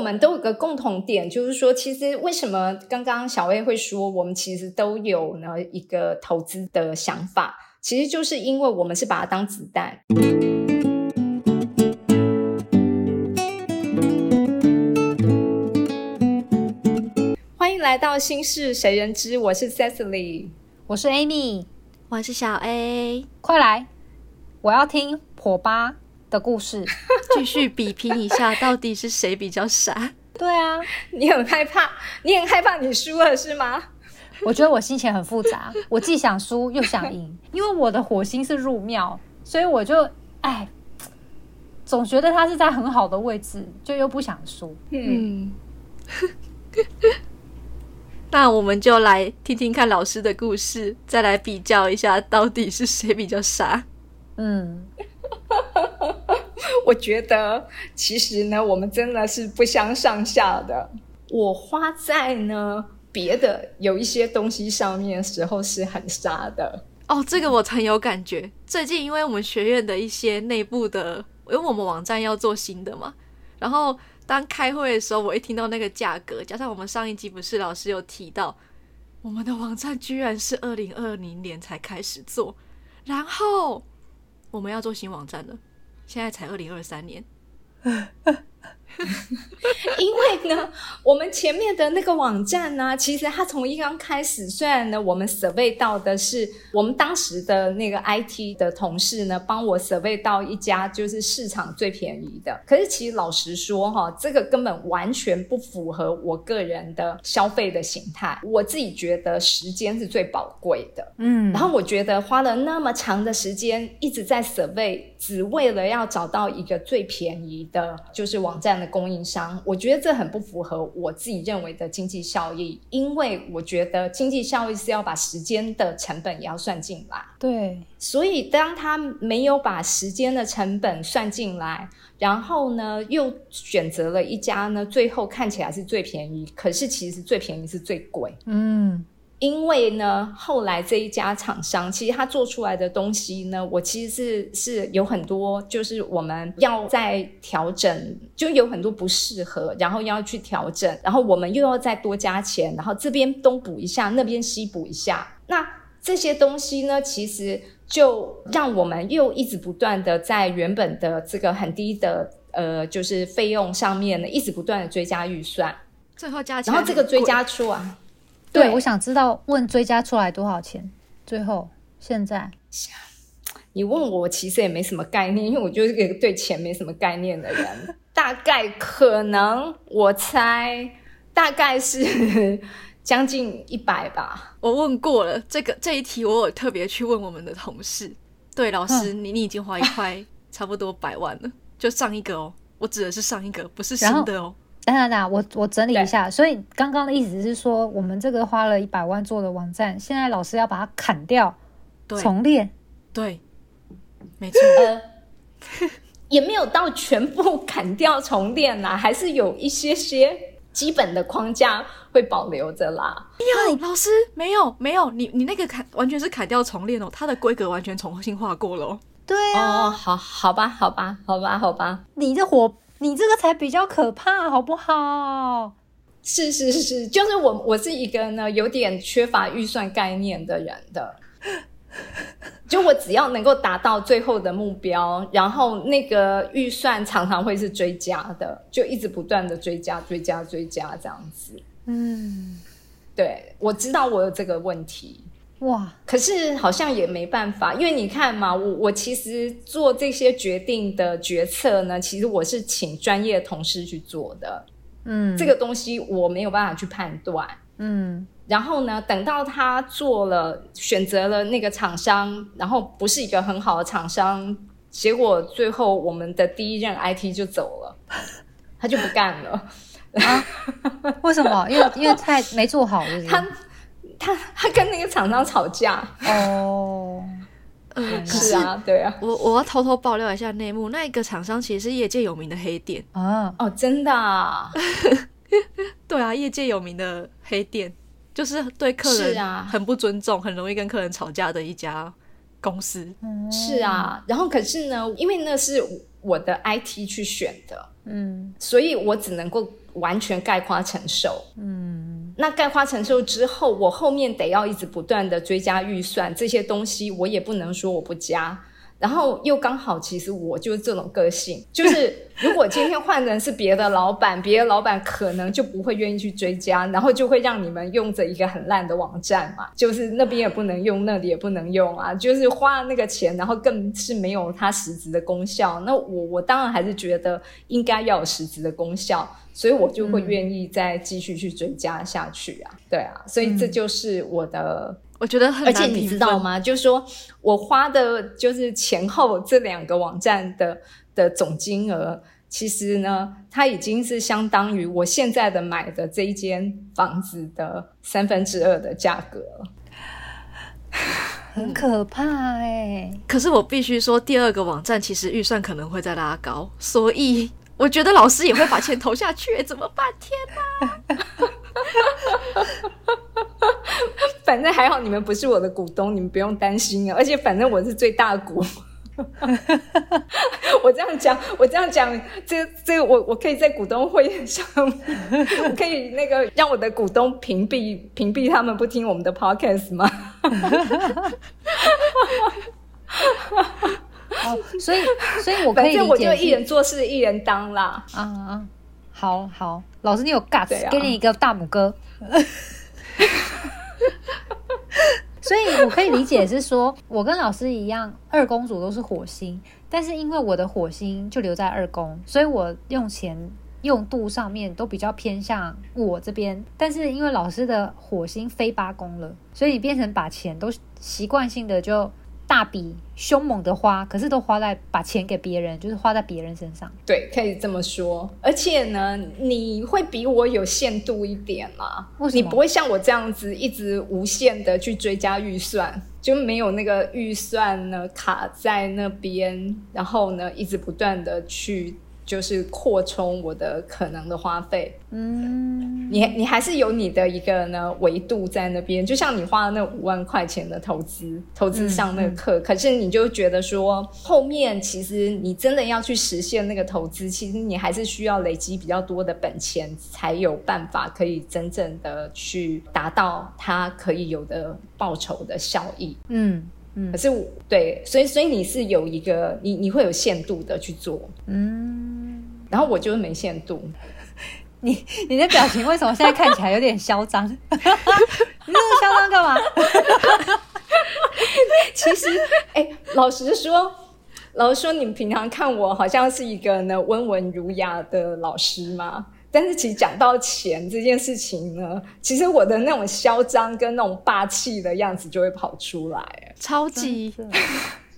们都有个共同点，就是说，其实为什么刚刚小 A 会说，我们其实都有呢一个投资的想法，其实就是因为我们是把它当子弹。欢迎来到心事谁人知，我是 Cecily，我是 Amy，我是小 A，快来，我要听火巴的故事，继续比拼一下，到底是谁比较傻？对啊，你很害怕，你很害怕你输了是吗？我觉得我心情很复杂，我既想输又想赢，因为我的火星是入庙，所以我就哎，总觉得他是在很好的位置，就又不想输。嗯，那我们就来听听看老师的故事，再来比较一下，到底是谁比较傻？嗯，我觉得其实呢，我们真的是不相上下的。我花在呢别的有一些东西上面的时候是很傻的。哦，这个我很有感觉。最近因为我们学院的一些内部的，因为我们网站要做新的嘛，然后当开会的时候，我一听到那个价格，加上我们上一集不是老师有提到，我们的网站居然是二零二零年才开始做，然后我们要做新网站了，现在才二零二三年。因为呢，我们前面的那个网站呢，其实它从一刚开始，虽然呢，我们 survey 到的是我们当时的那个 IT 的同事呢，帮我 survey 到一家就是市场最便宜的。可是其实老实说哈，这个根本完全不符合我个人的消费的形态。我自己觉得时间是最宝贵的，嗯，然后我觉得花了那么长的时间一直在 survey，只为了要找到一个最便宜的，就是网站的供应商。我觉得这很不符合我自己认为的经济效益，因为我觉得经济效益是要把时间的成本也要算进来。对，所以当他没有把时间的成本算进来，然后呢又选择了一家呢，最后看起来是最便宜，可是其实最便宜是最贵。嗯，因为呢，后来这一家厂商其实他做出来的东西呢，我其实是是有很多，就是我们要在调整，就有很多不适合，然后要去调整，然后我们又要再多加钱，然后这边东补一下，那边西补一下，那这些东西呢，其实就让我们又一直不断的在原本的这个很低的呃，就是费用上面呢，一直不断的追加预算，最后加起来然后这个追加出啊，对，我想知道问追加出来多少钱？最后现在你问我，我其实也没什么概念，因为我就是一个对钱没什么概念的人。大概可能我猜大概是 将近一百吧。我问过了，这个这一题我有特别去问我们的同事。对，老师，你你已经花一块 差不多百万了，就上一个哦，我指的是上一个，不是新的哦。等等等，我我整理一下。所以刚刚的意思是说，我们这个花了一百万做的网站，现在老师要把它砍掉，对重练。对，没错。呃，也没有到全部砍掉重练啦，还是有一些些基本的框架会保留着啦。没有，老师没有没有，你你那个砍完全是砍掉重练哦，它的规格完全重新画过了哦。对啊，哦，好，好吧，好吧，好吧，好吧，你这火，你这个才比较可怕，好不好？是是是，就是我我是一个呢有点缺乏预算概念的人的，就我只要能够达到最后的目标，然后那个预算常常会是追加的，就一直不断的追加、追加、追加这样子。嗯，对我知道我有这个问题，哇，可是好像也没办法，因为你看嘛，我我其实做这些决定的决策呢，其实我是请专业同事去做的，嗯，这个东西我没有办法去判断。嗯然后呢，等到他做了选择了那个厂商，然后不是一个很好的厂商，结果最后我们的第一任 IT 就走了，他就不干了啊。为什么？因为因为太没做好，是？他他他跟那个厂商吵架，哦，嗯，是啊，对啊，我我要偷偷爆料一下内幕，那一个厂商其实是业界有名的黑店。啊，哦，真的、啊，对啊，业界有名的黑店，就是对客人是啊很不尊重，很容易跟客人吵架的一家公司。嗯是，啊。然后可是呢，因为那是我的 IT 去选的，嗯所以我只能够完全概括承受。嗯那概括承受之后，我后面得要一直不断的追加预算，这些东西我也不能说我不加。然后又刚好，其实我就是这种个性，就是如果今天换人是别的老板，别的老板可能就不会愿意去追加，然后就会让你们用着一个很烂的网站嘛，就是那边也不能用，那里也不能用啊，就是花那个钱，然后更是没有它实质的功效。那我我当然还是觉得应该要有实质的功效，所以我就会愿意再继续去追加下去啊，对啊，所以这就是我的我觉得很而且你？知道吗？就是说我花的就是前后这两个网站的的总金额，其实呢，它已经是相当于我现在的买的这一间房子的三分之二的价格了。很可怕哎、可是我必须说，第二个网站其实预算可能会再拉高，所以我觉得老师也会把钱投下去，怎么办？天 反正还好你们不是我的股东，你们不用担心啊。而且反正我是最大股。我这样讲，我这样讲，这这个我我可以在股东会上，我可以那个让我的股东屏蔽屏蔽他们不听我们的 podcast 吗？哦，所以所以我可以理解是一人做事一人当啦。啊啊，好好，老师你有 guts，、啊给你一个大拇哥。所以我可以理解是说，我跟老师一样，二公主都是火星，但是因为我的火星就留在二宫，所以我用钱用度上面都比较偏向我这边。但是因为老师的火星飞八宫了，所以你变成把钱都习惯性的就大笔凶猛的花，可是都花在把钱给别人，就是花在别人身上。对，可以这么说。而且呢，你会比我有限度一点啦你不会像我这样子一直无限的去追加预算，就没有那个预算呢卡在那边，然后呢一直不断的去就是扩充我的可能的花费。嗯，你你还是有你的一个呢维度在那边，就像你花了那五万块钱的投资，投资上那个课，可是你就觉得说后面其实你真的要去实现那个投资，其实你还是需要累积比较多的本钱，才有办法可以真正的去达到它可以有的报酬的效益。嗯嗯可是我对，所以所以你是有一个你你会有限度的去做，嗯，然后我就是没限度。你你的表情为什么现在看起来有点嚣张？你那么嚣张干嘛？其实，哎、老实说，老实说，你们平常看我好像是一个呢温文儒雅的老师嘛。但是其实讲到钱这件事情呢，其实我的那种嚣张跟那种霸气的样子就会跑出来。超级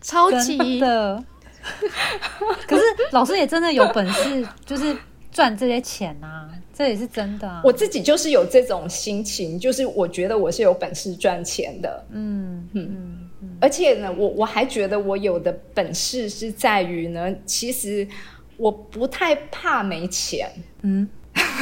超真级的。可是老师也真的有本事，就是赚这些钱啊，这也是真的啊。我自己就是有这种心情，就是我觉得我是有本事赚钱的，嗯嗯嗯而且呢，我我还觉得我有的本事是在于呢，其实我不太怕没钱。嗯，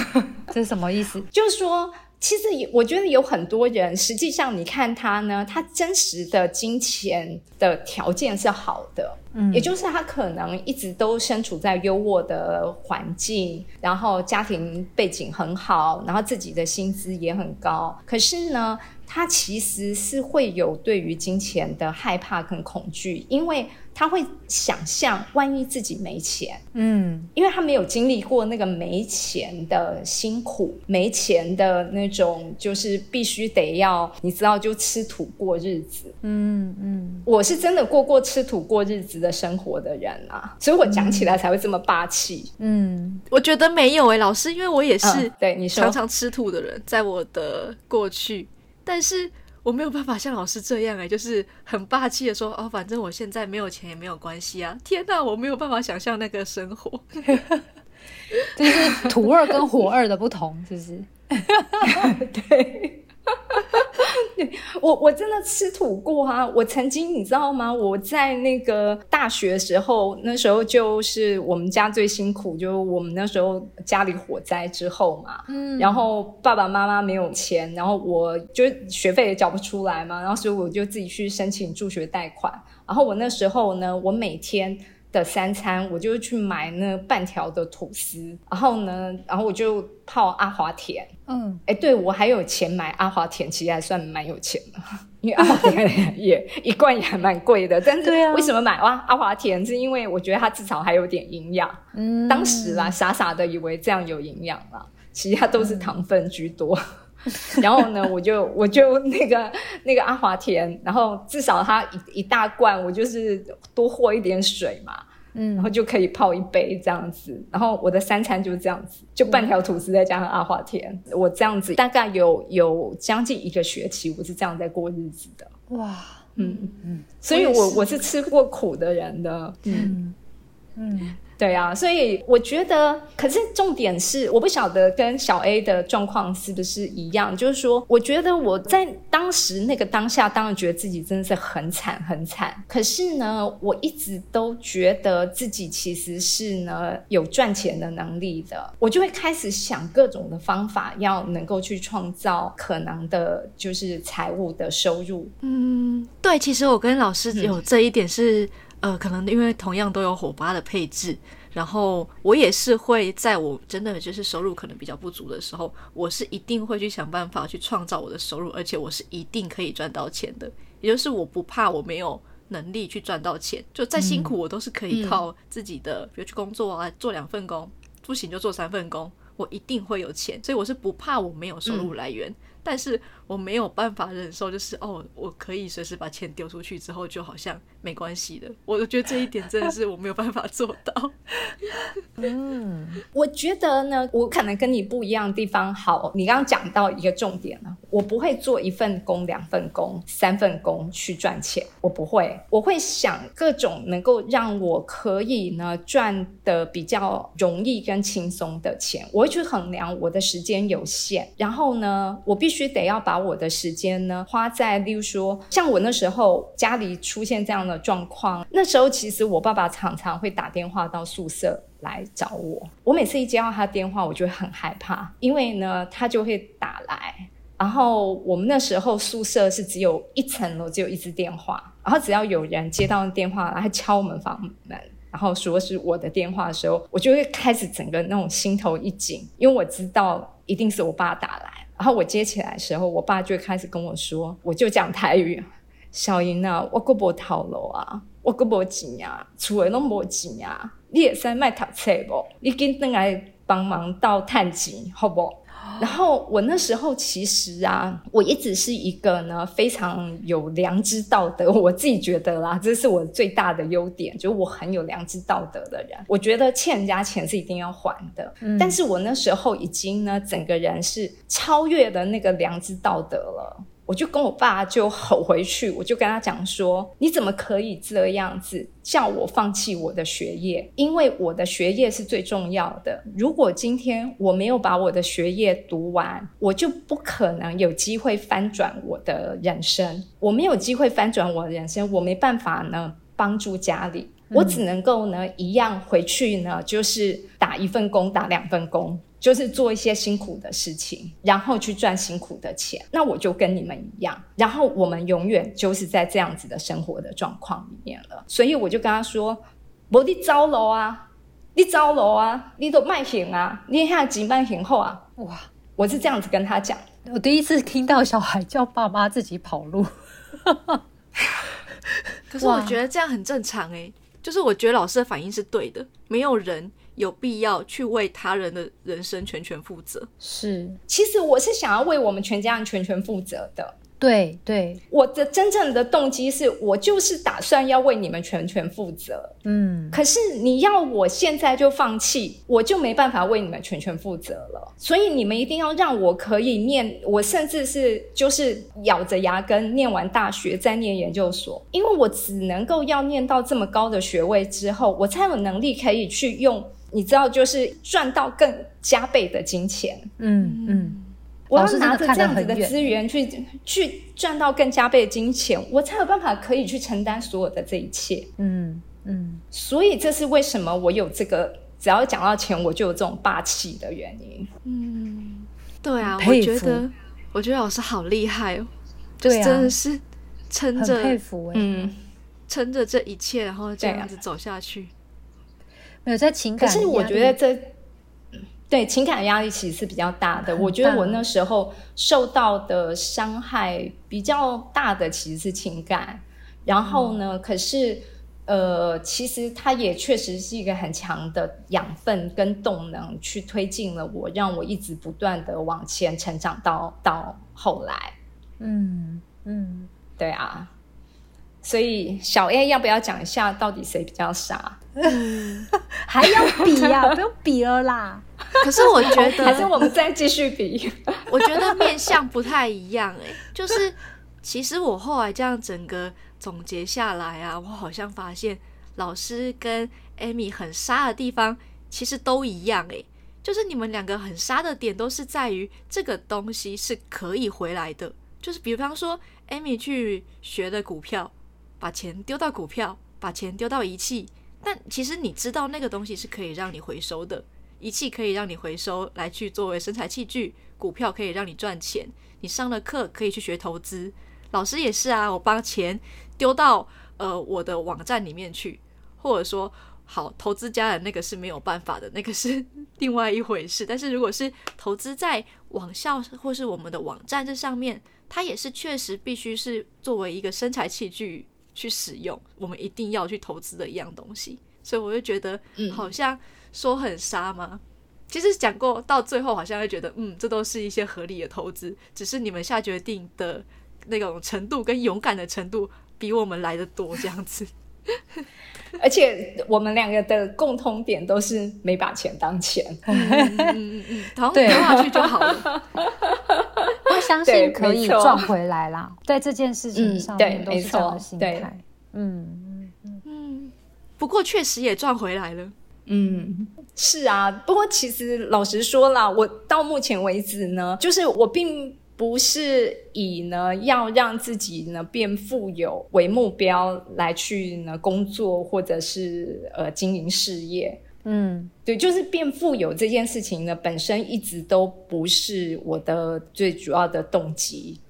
这是什么意思？就是说，其实也我觉得有很多人，实际上你看他呢，他真实的金钱的条件是好的，嗯。也就是他可能一直都身处在优渥的环境，然后家庭背景很好，然后自己的薪资也很高，可是呢，他其实是会有对于金钱的害怕跟恐惧，因为他会想象万一自己没钱。嗯因为他没有经历过那个没钱的辛苦，没钱的那种，就是必须得要你知道，就吃土过日子。嗯嗯，我是真的过过吃土过日子的生活的人啊，所以我讲起来才会这么霸气。嗯我觉得没有诶、老师，因为我也是嗯对你说常常吃土的人，在我的过去，但是我没有办法像老师这样诶、就是很霸气的说哦，反正我现在没有钱也没有关系啊！天哪，我没有办法想象那个生活。这是土二跟火二的不同，是不是？对。我我真的吃土过啊！我曾经你知道吗？我在那个大学的时候，那时候就是我们家最辛苦，就我们那时候家里火灾之后嘛，嗯然后爸爸妈妈没有钱，然后我就学费也缴不出来嘛，然后所以我就自己去申请助学贷款。然后我那时候呢，我每天的三餐，我就去买那半条的吐司，然后呢，然后我就泡阿华田。嗯，哎，对我还有钱买阿华田，其实还算蛮有钱的，因为阿华田 也一罐也还蛮贵的。但是为什么买哇阿华田？是因为我觉得它至少还有点营养。嗯当时啦，傻傻的以为这样有营养啦，其实它都是糖分居多。然后呢，我就我就那个那个阿华田，然后至少它一一大罐，我就是多和一点水嘛，嗯然后嗯，就可以泡一杯这样子。然后我的三餐就是这样子，就半条吐司再加上阿华田，我这样子大概有有将近一个学期，我是这样在过日子的。哇，嗯嗯所以我我我是吃过苦的人的。嗯。嗯嗯，对啊，所以我觉得，可是重点是，我不晓得跟小 A 的状况是不是一样，就是说，我觉得我在当时那个当下，当然觉得自己真的是很惨很惨。可是呢，我一直都觉得自己其实是呢有赚钱的能力的，我就会开始想各种的方法，要能够去创造可能的，就是财务的收入。嗯，对，其实我跟老师有这一点是，呃，可能因为同样都有火八的配置，然后我也是会在我真的就是收入可能比较不足的时候，我是一定会去想办法去创造我的收入，而且我是一定可以赚到钱的，也就是我不怕我没有。能力去赚到钱，就再辛苦我都是可以靠自己的，比如去工作啊，做两份工，不行就做三份工，我一定会有钱，所以我是不怕我没有收入来源。但是我没有办法忍受，就是哦，我可以随时把钱丢出去之后，就好像没关系的。我觉得这一点真的是我没有办法做到。嗯，我觉得呢，我可能跟你不一样的地方。好，你刚刚讲到一个重点了，我不会做一份工、两份工、三份工去赚钱，我不会，我会想各种能够让我可以呢赚的比较容易跟轻松的钱，我会去衡量我的时间有限，然后呢，我必须得要把我的时间呢花在，例如说，像我那时候家里出现这样的状况，那时候其实我爸爸常常会打电话到宿舍。来找我，我每次一接到他电话，我就很害怕，因为呢，他就会打来，然后我们那时候宿舍是只有一层楼，只有一支电话，然后只要有人接到电话，然后敲我们房门，然后说是我的电话的时候，我就会开始整个那种心头一紧，因为我知道一定是我爸打来，然后我接起来的时候，我爸就会开始跟我说，我就讲台语，小英啊，我阁无头路啊，我阁无钱啊，厝诶拢无钱啊。你也使卖读册不？你紧登来帮忙到探钱，好不？然后我那时候其实啊，我一直是一个呢非常有良知道德，我自己觉得啦，这是我最大的优点，就是我很有良知道德的人。我觉得欠人家钱是一定要还的，但是我那时候已经呢，整个人是超越了那个良知道德了。我就跟我爸就吼回去，我就跟他讲说：“你怎么可以这样子叫我放弃我的学业？因为我的学业是最重要的。如果今天我没有把我的学业读完，我就不可能有机会翻转我的人生。我没有机会翻转我的人生，我没办法呢帮助家里，我只能够呢一样回去呢，就是打一份工，打两份工。”就是做一些辛苦的事情，然后去赚辛苦的钱。那我就跟你们一样，然后我们永远就是在这样子的生活的状况里面了。所以我就跟他说：“我，你招楼啊，你招楼啊，你都卖行啊，你现在几卖行后啊。”哇，我是这样子跟他讲。我第一次听到小孩叫爸妈自己跑路。可是我觉得这样很正常诶、就是我觉得老师的反应是对的，没有人有必要去为他人的人生全权负责。是，其实我是想要为我们全家人全权负责的。对对，我的真正的动机是我就是打算要为你们全权负责。嗯，可是你要我现在就放弃，我就没办法为你们全权负责了。所以你们一定要让我可以念，我甚至是就是咬着牙根念完大学再念研究所，因为我只能够要念到这么高的学位之后，我才有能力可以去用，你知道，就是赚到更加倍的金钱。嗯嗯，我要拿着这样子的资源去去赚到更加倍的金钱，我才有办法可以去承担所有的这一切。嗯嗯，所以这是为什么我有这个，只要讲到钱，我就有这种霸气的原因。嗯，对啊，我佩服觉得，我觉得老师好厉害哦，就是真的是撑很佩着服哎、嗯，撑着这一切，然后这样子走下去。没有在情可感可，是我觉得这对情感压力其实是比较大的。很。我觉得我那时候受到的伤害比较大的其实是情感，然后呢，嗯。可是呃，其实它也确实是一个很强的养分跟动能，去推进了我，让我一直不断的往前成长到到后来。嗯嗯，对啊，所以小 A 要不要讲一下到底谁比较傻？还要比呀、不用比了啦。可是我觉得还是，我们再继续比？我觉得面相不太一样哎、就是其实我后来这样整个总结下来啊，我好像发现老师跟 Amy 很杀的地方其实都一样哎、就是你们两个很杀的点都是在于这个东西是可以回来的，就是比方说 Amy 去学的股票，把钱丢到股票，把钱丢到仪器，但其实你知道那个东西是可以让你回收的，仪器可以让你回收来去作为生产器具，股票可以让你赚钱，你上了课可以去学投资，老师也是啊，我把钱丢到呃我的网站里面去，或者说好投资家的那个是没有办法的，那个是另外一回事。但是如果是投资在网校或是我们的网站这上面，它也是确实必须是作为一个生产器具去使用，我们一定要去投资的一样东西。所以我就觉得嗯好像说很沙吗？其实讲过到最后，好像会觉得，嗯，这都是一些合理的投资，只是你们下决定的那种程度跟勇敢的程度比我们来的多，这样子。而且我们两个的共通点都是没把钱当钱。嗯嗯嗯嗯，好像对丢下去就好了。我相信可以赚回来啦，在这件事情嗯上对面都是这样的没错对心态。嗯，嗯，不过确实也赚回来了。嗯，是啊。不过其实老实说啦，我到目前为止呢，就是我并不是以呢要让自己呢变富有为目标来去呢工作或者是呃经营事业。嗯对，就是变富有这件事情呢，本身一直都不是我的最主要的动机。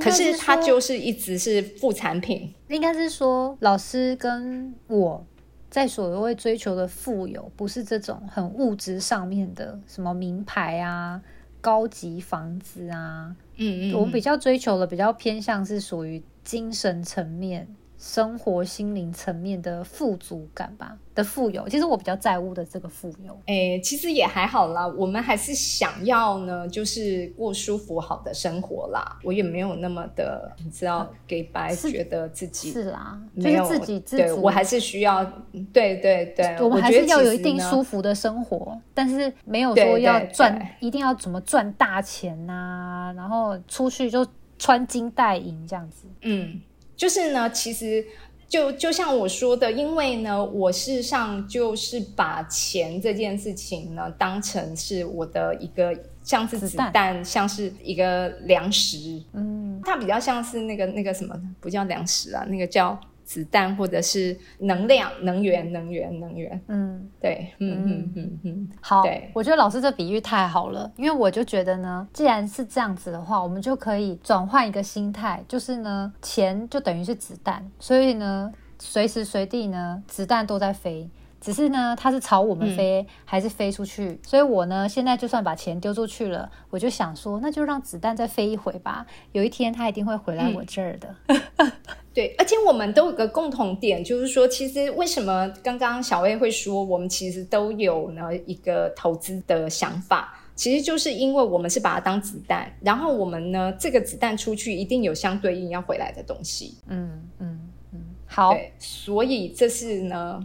可是它就是一直是副产品。应该是说，老师跟我在所谓追求的富有，不是这种很物质上面的什么名牌啊、高级房子啊。嗯嗯，我们比较追求的，比较偏向是属于精神层面、生活心灵层面的富足感吧的富有。其实我比较在乎的这个富有。诶，其实也还好啦。我们还是想要呢，就是过舒服好的生活啦。我也没有那么的，你知道，给白是觉得自己是啦，就没有是自己自足。对我还是需要，对对对，我们还是要有一定舒服的生活，但是没有对说要对赚对，一定要怎么赚大钱呐、然后出去就穿金戴银这样子。嗯，就是呢，其实就就像我说的，因为呢，我事实上就是把钱这件事情呢，当成是我的一个像是子弹，像是一个粮食，嗯，它比较像是那个那个什么，不叫粮食啊，那个叫子弹或者是能量、能源、能源、能源。嗯，对，嗯嗯嗯嗯，好对，我觉得老师这比喻太好了，因为我就觉得呢，既然是这样子的话，我们就可以转换一个心态，就是呢，钱就等于是子弹，所以呢，随时随地呢，子弹都在飞。只是呢，它是朝我们飞、还是飞出去？所以我呢，现在就算把钱丢出去了，我就想说，那就让子弹再飞一回吧。有一天，它一定会回来我这儿的。对，而且我们都有个共同点，就是说，其实为什么刚刚小薇会说，我们其实都有呢一个投资的想法，其实就是因为我们是把它当子弹，然后我们呢这个子弹出去一定有相对应要回来的东西，嗯嗯嗯，好，所以这是呢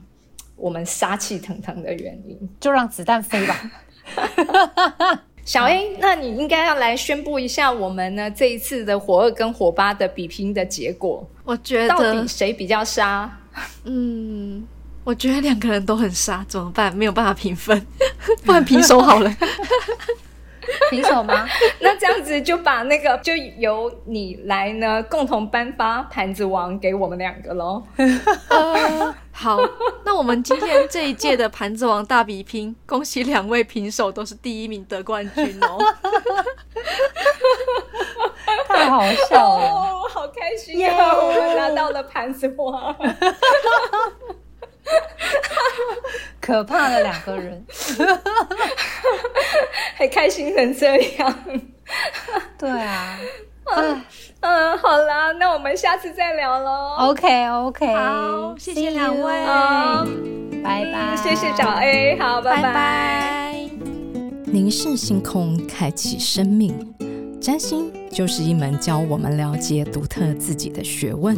我们杀气腾腾的原因。就让子弹飞吧。小 A，那你应该要来宣布一下我们呢这一次的火二跟火八的比拼的结果，我觉得到底，谁比较杀？嗯，我觉得两个人都很杀，怎么办？没有办法平分，不然平手好了。平手吗？那这样子就把那个就由你来呢共同颁发盘子王给我们两个喽。呃，好，那我们今天这一届的盘子王大比拼，恭喜两位平手都是第一名得冠军哦。太好笑了。哦，好开心！我们拿到了盘子王。可怕的两个人，还开心成这样。对啊，嗯，好啦，那我们下次再聊喽。OK OK，好谢谢两位好，拜拜，谢谢小 A，好，拜拜拜。凝视星空，开启生命。占星就是一门教我们了解独特自己的学问。